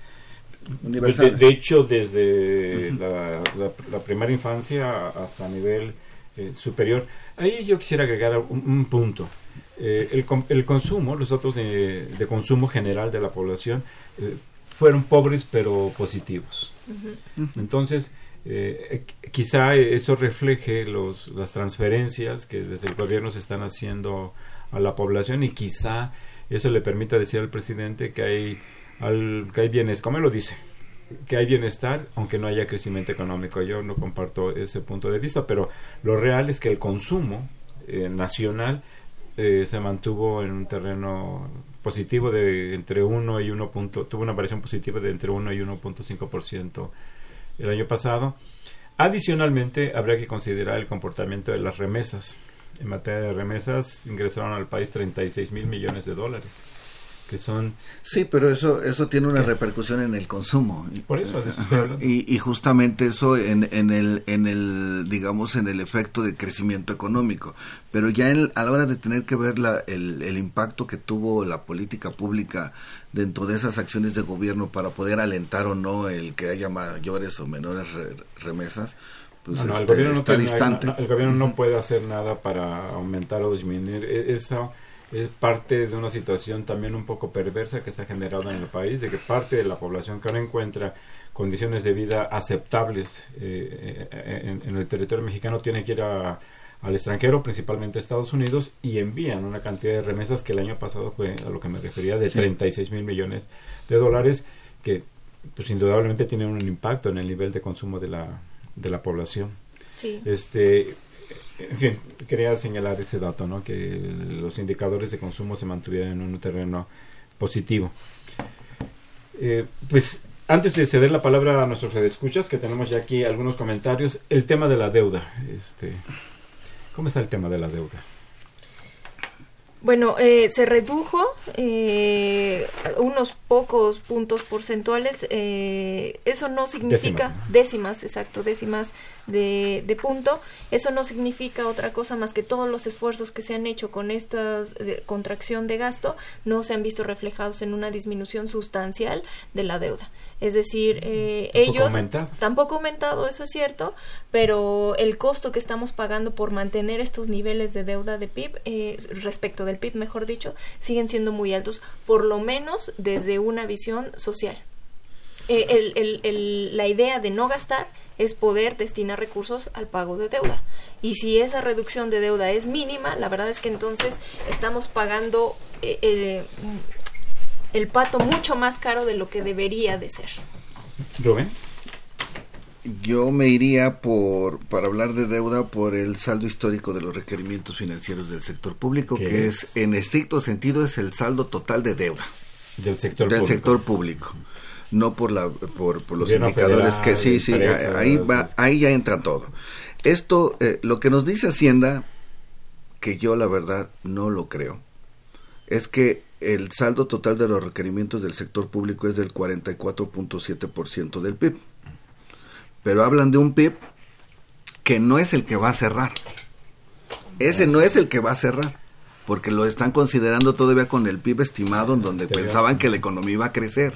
de, hecho desde la, primera infancia hasta nivel eh, superior. Ahí yo quisiera agregar un, punto. Eh, el, el, consumo, los datos de, consumo general de la población eh, fueron pobres pero positivos. Entonces, eh, quizá eso refleje los, las transferencias que desde el gobierno se están haciendo a la población y quizá eso le permita decir al presidente que hay, al, que hay bienestar, como lo dice, que hay bienestar aunque no haya crecimiento económico. Yo no comparto ese punto de vista, pero lo real es que el consumo eh, nacional eh, se mantuvo en un terreno positivo de entre 1 y 1. tuvo una variación positiva de entre 1 y 1.5% el año pasado. Adicionalmente, habría que considerar el comportamiento de las remesas. En materia de remesas, ingresaron al país 36 mil millones de dólares. Que son sí pero eso eso tiene una repercusión en el consumo. Por eso y, y, justamente eso en, en el en el digamos en el efecto de crecimiento económico. Pero ya a la hora de tener que ver la, el, el impacto que tuvo la política pública dentro de esas acciones de gobierno para poder alentar o no el que haya mayores o menores remesas pues el este, gobierno está distante. el gobierno no puede hacer nada para aumentar o disminuir. E, eso es parte de una situación también un poco perversa que se ha generado en el país, de que parte de la población que ahora encuentra condiciones de vida aceptables eh, eh, en, el territorio mexicano tiene que ir al extranjero, principalmente a Estados Unidos, y envían una cantidad de remesas que el año pasado fue a lo que me refería de 36 mil millones de dólares, que pues indudablemente tienen un impacto en el nivel de consumo de la, de la población. Sí. Este, en fin, quería señalar ese dato, ¿no? Que los indicadores de consumo se mantuvieran en un terreno positivo. Eh, pues antes de ceder la palabra a nuestros escuchas, que tenemos ya aquí algunos comentarios, el tema de la deuda. Este, ¿Cómo está el tema de la deuda? Bueno, eh, se redujo eh, unos pocos puntos porcentuales. Eh, eso no significa décimas, exacto, décimas de, de, punto. Eso no significa otra cosa más que todos los esfuerzos que se han hecho con esta contracción de gasto no se han visto reflejados en una disminución sustancial de la deuda. Es decir, eh, ellos aumentado. tampoco aumentado, eso es cierto, pero el costo que estamos pagando por mantener estos niveles de deuda de PIB eh, respecto del PIB, mejor dicho, siguen siendo muy altos, por lo menos desde una visión social. Eh, el, el, el, la idea de no gastar es poder destinar recursos al pago de deuda. Y si esa reducción de deuda es mínima, la verdad es que entonces estamos pagando eh, el pato mucho más caro de lo que debería de ser. Rubén. Yo me iría por, para hablar de deuda, por el saldo histórico de los requerimientos financieros del sector público, que es? en estricto sentido, es el saldo total de deuda. Del sector del público. sector público. No por, la, por, por los indicadores que sí, sí, ahí, va, ahí ya entra todo. Esto, eh, lo que nos dice Hacienda, que yo la verdad no lo creo, es que el saldo total de los requerimientos del sector público es del 44.7% del PIB. Pero hablan de un PIB que no es el que va a cerrar. Ese no es el que va a cerrar, porque lo están considerando todavía con el PIB estimado en donde pensaban que la economía iba a crecer.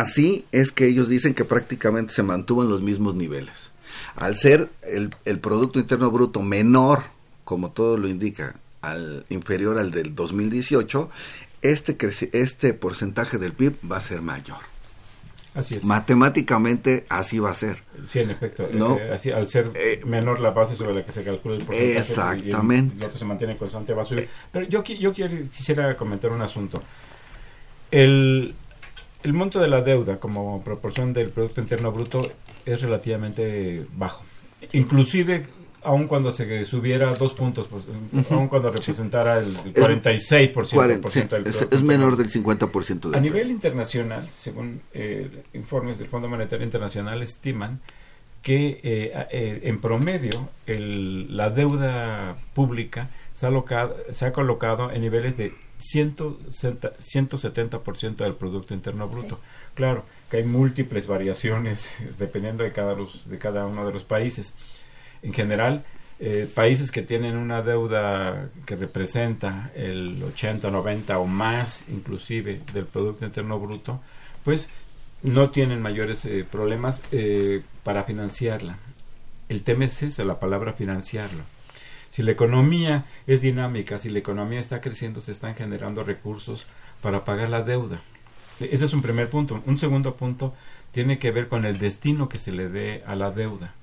Así es que ellos dicen que prácticamente se mantuvo en los mismos niveles. Al ser el, el Producto Interno Bruto menor, como todo lo indica, al inferior al del 2018, este, este porcentaje del PIB va a ser mayor. Así es. Matemáticamente así va a ser. Sí, en efecto. ¿No? Eh, así, al ser eh, menor la base sobre la que se calcula el porcentaje. Exactamente. Y lo que se mantiene constante va a subir. Pero yo, yo quisiera comentar un asunto. El, el monto de la deuda como proporción del Producto Interno Bruto es relativamente bajo. Inclusive aun cuando se subiera dos puntos, pues, aun cuando representara el, 46% del es, es, menor del 50% del A nivel internacional, según eh, informes del Fondo Monetario Internacional, estiman que eh, eh, en promedio el, la deuda pública se ha, se ha colocado en niveles de 170% del Producto Interno Bruto. Claro que hay múltiples variaciones dependiendo de cada, de cada uno de los países en general, eh, países que tienen una deuda que representa el 80, 90 o más inclusive del Producto Interno Bruto, pues no tienen mayores eh, problemas eh, para financiarla. El tema es esa, la palabra financiarlo. Si la economía es dinámica, si la economía está creciendo, se están generando recursos para pagar la deuda. Ese es un primer punto. Un segundo punto tiene que ver con el destino que se le dé a la deuda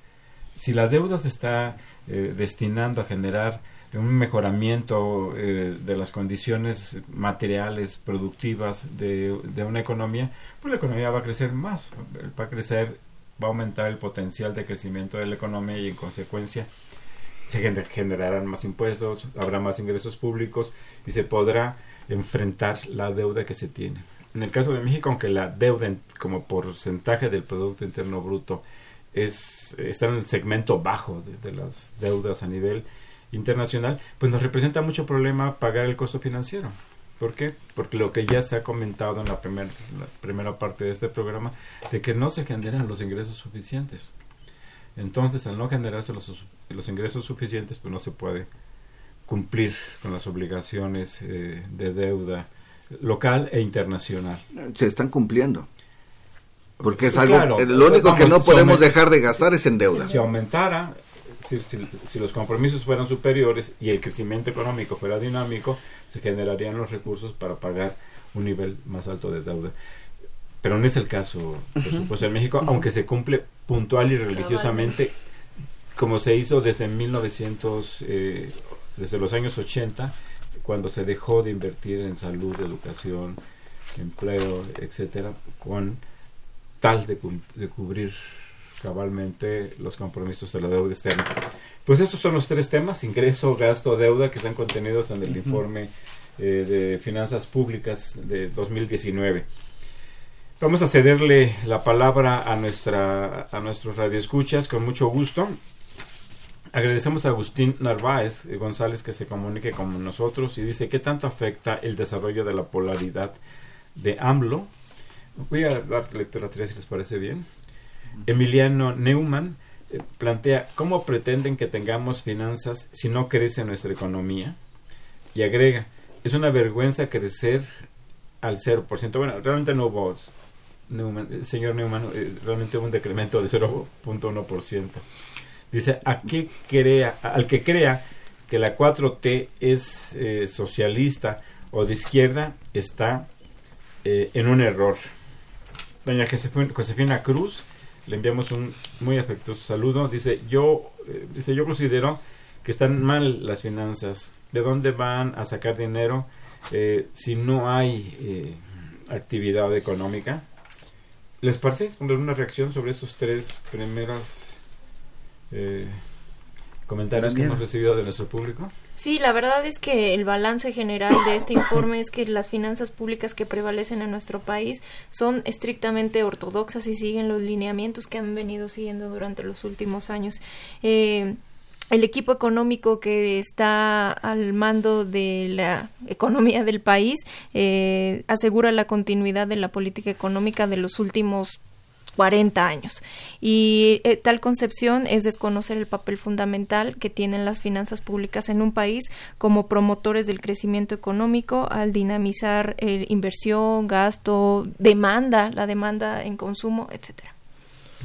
si la deuda se está eh, destinando a generar un mejoramiento eh, de las condiciones materiales, productivas de, de, una economía, pues la economía va a crecer más, va a crecer, va a aumentar el potencial de crecimiento de la economía y en consecuencia se generarán más impuestos, habrá más ingresos públicos y se podrá enfrentar la deuda que se tiene. En el caso de México, aunque la deuda como porcentaje del Producto Interno Bruto es, está en el segmento bajo de, las deudas a nivel internacional, pues nos representa mucho problema pagar el costo financiero. ¿Por qué? Porque lo que ya se ha comentado en la, la primera parte de este programa, de que no se generan los ingresos suficientes. Entonces, al no generarse los, los ingresos suficientes, pues no se puede cumplir con las obligaciones eh, de deuda local e internacional. Se están cumpliendo. Porque es algo, lo único que no podemos dejar de gastar es en deuda. Si aumentara, si, si, los compromisos fueran superiores y el crecimiento económico fuera dinámico, se generarían los recursos para pagar un nivel más alto de deuda. Pero no es el caso, por supuesto, en México, aunque se cumple puntual y religiosamente, como se hizo desde 1900, eh, desde los años 80, cuando se dejó de invertir en salud, educación, empleo, etcétera, con tal de, de cubrir cabalmente los compromisos de la deuda externa. Pues estos son los tres temas, ingreso, gasto, deuda, que están contenidos en el informe eh, de finanzas públicas de 2019. Vamos a cederle la palabra a, nuestra, a nuestros radioescuchas con mucho gusto. Agradecemos a Agustín Narváez González que se comunique con nosotros y dice, ¿qué tanto afecta el desarrollo de la polaridad de AMLO? Voy a dar lectura a tres si les parece bien. Emiliano Neumann eh, plantea, ¿cómo pretenden que tengamos finanzas si no crece nuestra economía? Y agrega, es una vergüenza crecer al 0%. Bueno, realmente no hubo, Neumann, señor Neumann, eh, realmente un decremento de 0.1%. Dice, ¿a qué crea, al que crea que la 4T es eh, socialista o de izquierda está en un error. Doña Josefina Cruz le enviamos un muy afectuoso saludo. Dice, yo, eh, dice, yo considero que están mal las finanzas. ¿De dónde van a sacar dinero eh, si no hay eh, actividad económica? ¿Les parece una reacción sobre esos tres primeros comentarios que hemos recibido de nuestro público? Sí, la verdad es que el balance general de este informe es que las finanzas públicas que prevalecen en nuestro país son estrictamente ortodoxas y siguen los lineamientos que han venido siguiendo durante los últimos años. Eh, el equipo económico que está al mando de la economía del país eh, asegura la continuidad de la política económica de los últimos 40 años. Y eh, tal concepción es desconocer el papel fundamental que tienen las finanzas públicas en un país como promotores del crecimiento económico al dinamizar eh, inversión, gasto, demanda, la demanda en consumo, etcétera.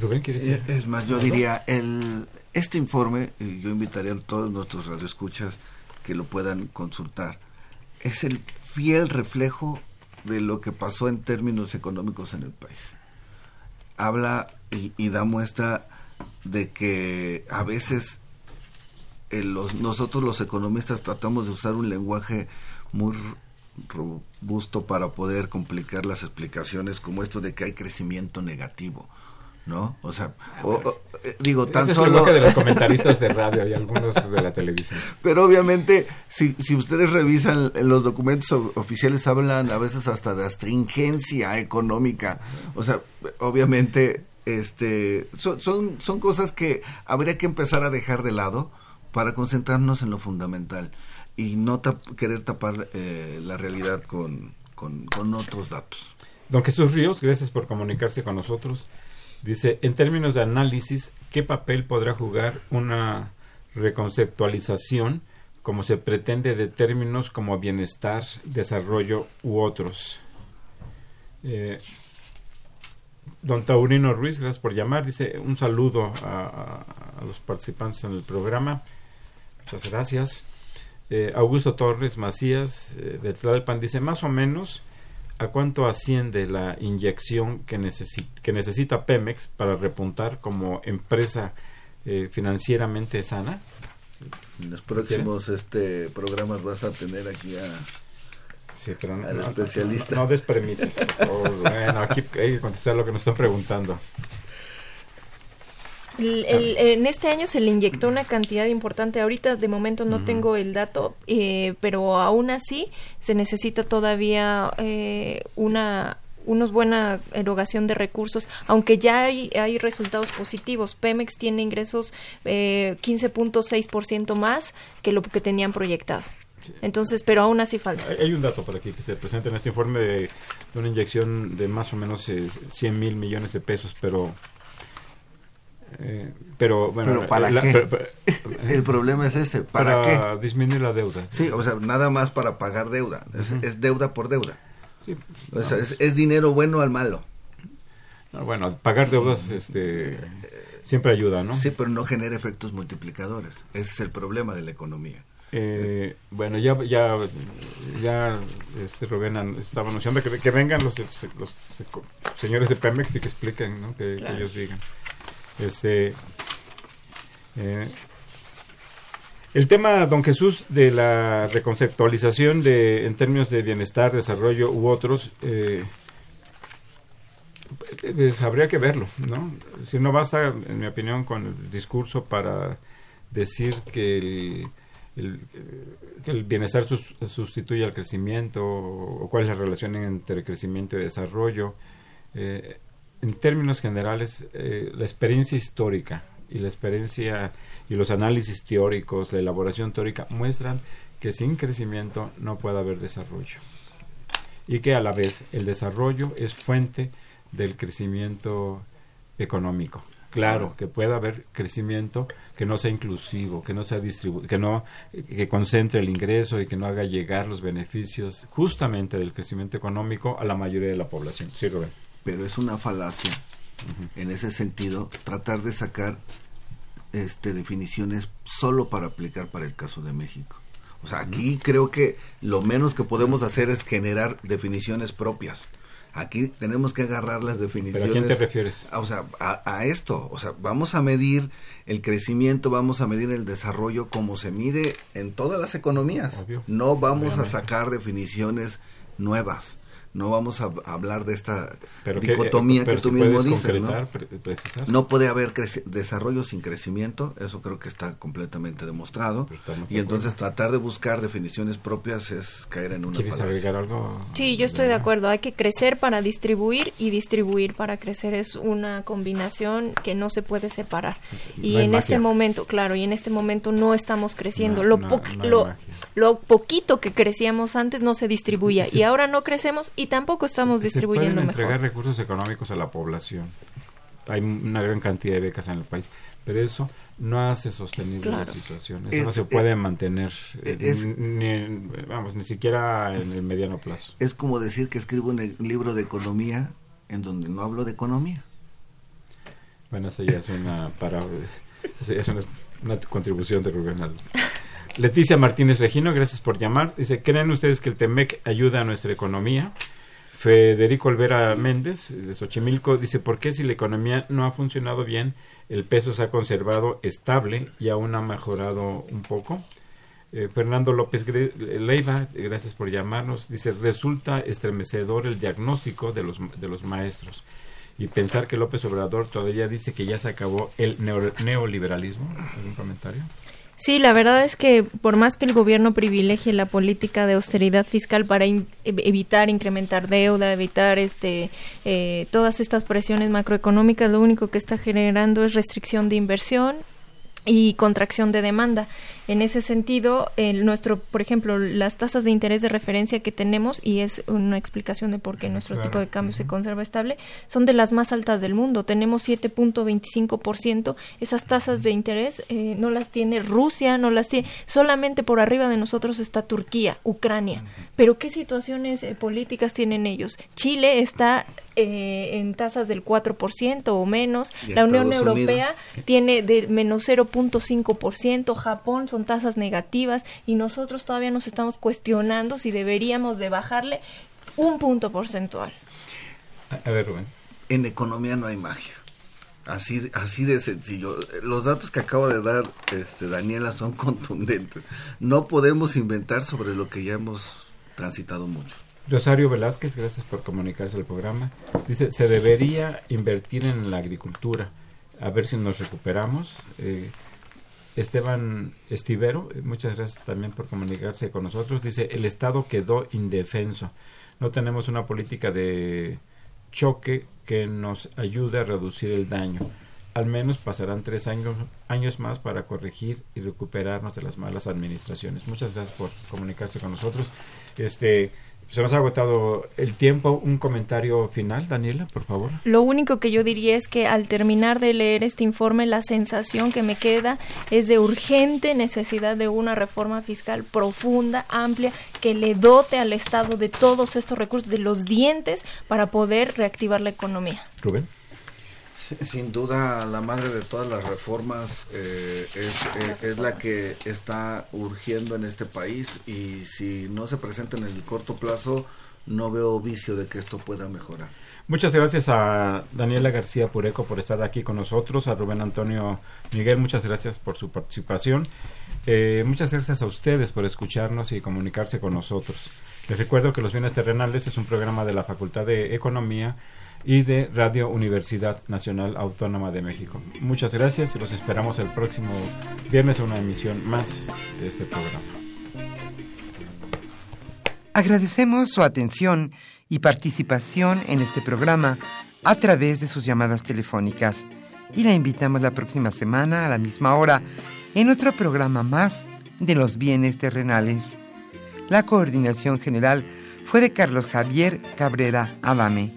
Eh, es más, yo diría, el, este informe, y yo invitaría a todos nuestros radioescuchas que lo puedan consultar, es el fiel reflejo de lo que pasó en términos económicos en el país. Habla y, da muestra de que a veces eh, los, nosotros los economistas tratamos de usar un lenguaje muy robusto para poder complicar las explicaciones como esto de que hay crecimiento negativo. ¿No? O sea, eh, digo, tan solo... Es de los comentaristas de radio y algunos de la televisión. Pero obviamente, si, si ustedes revisan los documentos oficiales, hablan a veces hasta de astringencia económica. O sea, obviamente, este, son, son, son cosas que habría que empezar a dejar de lado para concentrarnos en lo fundamental y no querer tapar eh, la realidad con, con, con otros datos. Don Jesús Ríos, gracias por comunicarse con nosotros. Dice, en términos de análisis, ¿qué papel podrá jugar una reconceptualización como se pretende de términos como bienestar, desarrollo u otros? Eh, don Taurino Ruiz, gracias por llamar. Dice un saludo a, los participantes en el programa. Muchas gracias. Eh, Augusto Torres Macías eh, de Tlalpan dice más o menos ¿A cuánto asciende la inyección que, que necesita Pemex para repuntar como empresa eh, financieramente sana? En los próximos este programas vas a tener aquí a sí, pero no, al especialista. No, des premisas. bueno, aquí hay que contestar lo que nos están preguntando en este año se le inyectó una cantidad importante. Ahorita de momento no tengo el dato, eh, pero aún así se necesita todavía eh, una unos buena erogación de recursos, aunque ya hay, hay resultados positivos. Pemex tiene ingresos eh, 15.6% más que lo que tenían proyectado. Entonces, pero aún así falta. Hay, un dato para que, se presente en este informe de, una inyección de más o menos eh, 100 mil millones de pesos, pero eh, pero bueno, para qué? el problema es ese, ¿para, para disminuir la deuda. Sí, o sea, nada más para pagar deuda, es, deuda por deuda. Sí. O sea, es, dinero bueno al malo. bueno, pagar deudas este, siempre ayuda, ¿no? Sí, pero no genera efectos multiplicadores. Ese es el problema de la economía. Eh, bueno, ya ya ya este, Rubén estaba anunciando que, que vengan los, los, señores de Pemex y que expliquen, ¿no? que ellos digan. Este, eh, el tema, don Jesús, de la reconceptualización de, en términos de bienestar, desarrollo u otros, eh, pues, habría que verlo, ¿no? Si no basta, en mi opinión, con el discurso para decir que el, el bienestar sustituye al crecimiento o cuál es la relación entre crecimiento y desarrollo. Eh, en términos generales, eh, la experiencia histórica y la experiencia y los análisis teóricos, la elaboración teórica muestran que sin crecimiento no puede haber desarrollo y que a la vez el desarrollo es fuente del crecimiento económico. Claro, que pueda haber crecimiento que no sea inclusivo, que no sea que no que concentre el ingreso y que no haga llegar los beneficios justamente del crecimiento económico a la mayoría de la población. Sí, Rubén pero es una falacia en ese sentido tratar de sacar este definiciones solo para aplicar para el caso de México. O sea, aquí creo que lo menos que podemos hacer es generar definiciones propias. Aquí tenemos que agarrar las definiciones. a quién te refieres? O sea, a, esto. O sea, vamos a medir el crecimiento, vamos a medir el desarrollo como se mide en todas las economías. No vamos a sacar definiciones nuevas no vamos a hablar de esta dicotomía que, tú mismo dices. ¿no? no puede haber desarrollo sin crecimiento, eso creo que está completamente demostrado. Y entonces tratar de buscar definiciones propias es caer en una ¿Quieres agregar algo? Sí, yo estoy de acuerdo. Hay que crecer para distribuir y distribuir para crecer. Es una combinación que no se puede separar. Y en este momento, claro, y en este momento no estamos creciendo. lo, lo, lo, poquito que crecíamos antes no se distribuía. Y ahora no crecemos y tampoco estamos distribuyendo se entregar recursos económicos a la población. Hay una gran cantidad de becas en el país, pero eso no hace sostenible la situación. Eso no se puede mantener, eh, ni, vamos, ni siquiera en el mediano plazo. Es como decir que escribo un libro de economía en donde no hablo de economía. Bueno, eso ya es una, para, es una, contribución de Rubén Leticia Martínez Regino, gracias por llamar. Dice, ¿creen ustedes que el TEMEC ayuda a nuestra economía? Federico Olvera Méndez, de Xochimilco, dice, ¿por qué si la economía no ha funcionado bien, el peso se ha conservado estable y aún ha mejorado un poco? Eh, Fernando López Leiva, gracias por llamarnos, dice, resulta estremecedor el diagnóstico de los, de los maestros y pensar que López Obrador todavía dice que ya se acabó el neoliberalismo. ¿Algún comentario? Sí, la verdad es que por más que el gobierno privilegie la política de austeridad fiscal para evitar incrementar deuda, evitar este eh, todas estas presiones macroeconómicas, lo único que está generando es restricción de inversión y contracción de demanda. En ese sentido, el nuestro, por ejemplo, las tasas de interés de referencia que tenemos, y es una explicación de por qué nuestro tipo de cambio se conserva estable, son de las más altas del mundo. Tenemos 7.25%. Esas tasas de interés eh, no las tiene Rusia, no las tiene. Solamente por arriba de nosotros está Turquía, Ucrania. Pero ¿qué situaciones eh, políticas tienen ellos? Chile está eh, en tasas del 4% o menos. La Unión Europea tiene de menos 0.5%. Japón son tasas negativas y nosotros todavía nos estamos cuestionando si deberíamos de bajarle un punto porcentual. A ver, Rubén. En economía no hay magia. Así, así de sencillo. Los datos que acabo de dar, este, Daniela, son contundentes. No podemos inventar sobre lo que ya hemos transitado mucho. Rosario Velázquez, gracias por comunicarse al programa. Dice, se debería invertir en la agricultura, a ver si nos recuperamos. Eh, Esteban Estivero, eh, muchas gracias también por comunicarse con nosotros. Dice, el Estado quedó indefenso. No tenemos una política de choque que nos ayude a reducir el daño. al menos pasarán tres años, años más para corregir y recuperarnos de las malas administraciones. Muchas gracias por comunicarse con nosotros. Este, se nos ha agotado el tiempo. Un comentario final, Daniela, por favor. Lo único que yo diría es que al terminar de leer este informe, la sensación que me queda es de urgente necesidad de una reforma fiscal profunda, amplia, que le dote al Estado de todos estos recursos, de los dientes, para poder reactivar la economía. Rubén. Sin duda, la madre de todas las reformas eh, es, eh, es, la que está urgiendo en este país y si no se presenta en el corto plazo, no veo vicio de que esto pueda mejorar. Muchas gracias a Daniela García Pureco por estar aquí con nosotros, a Rubén Antonio Miguel, muchas gracias por su participación. Eh, muchas gracias a ustedes por escucharnos y comunicarse con nosotros. Les recuerdo que Los Bienes Terrenales es un programa de la Facultad de Economía y de Radio Universidad Nacional Autónoma de México. Muchas gracias y los esperamos el próximo viernes a una emisión más de este programa. Agradecemos su atención y participación en este programa a través de sus llamadas telefónicas y la invitamos la próxima semana a la misma hora en otro programa más de los bienes terrenales. La coordinación general fue de Carlos Javier Cabrera Adame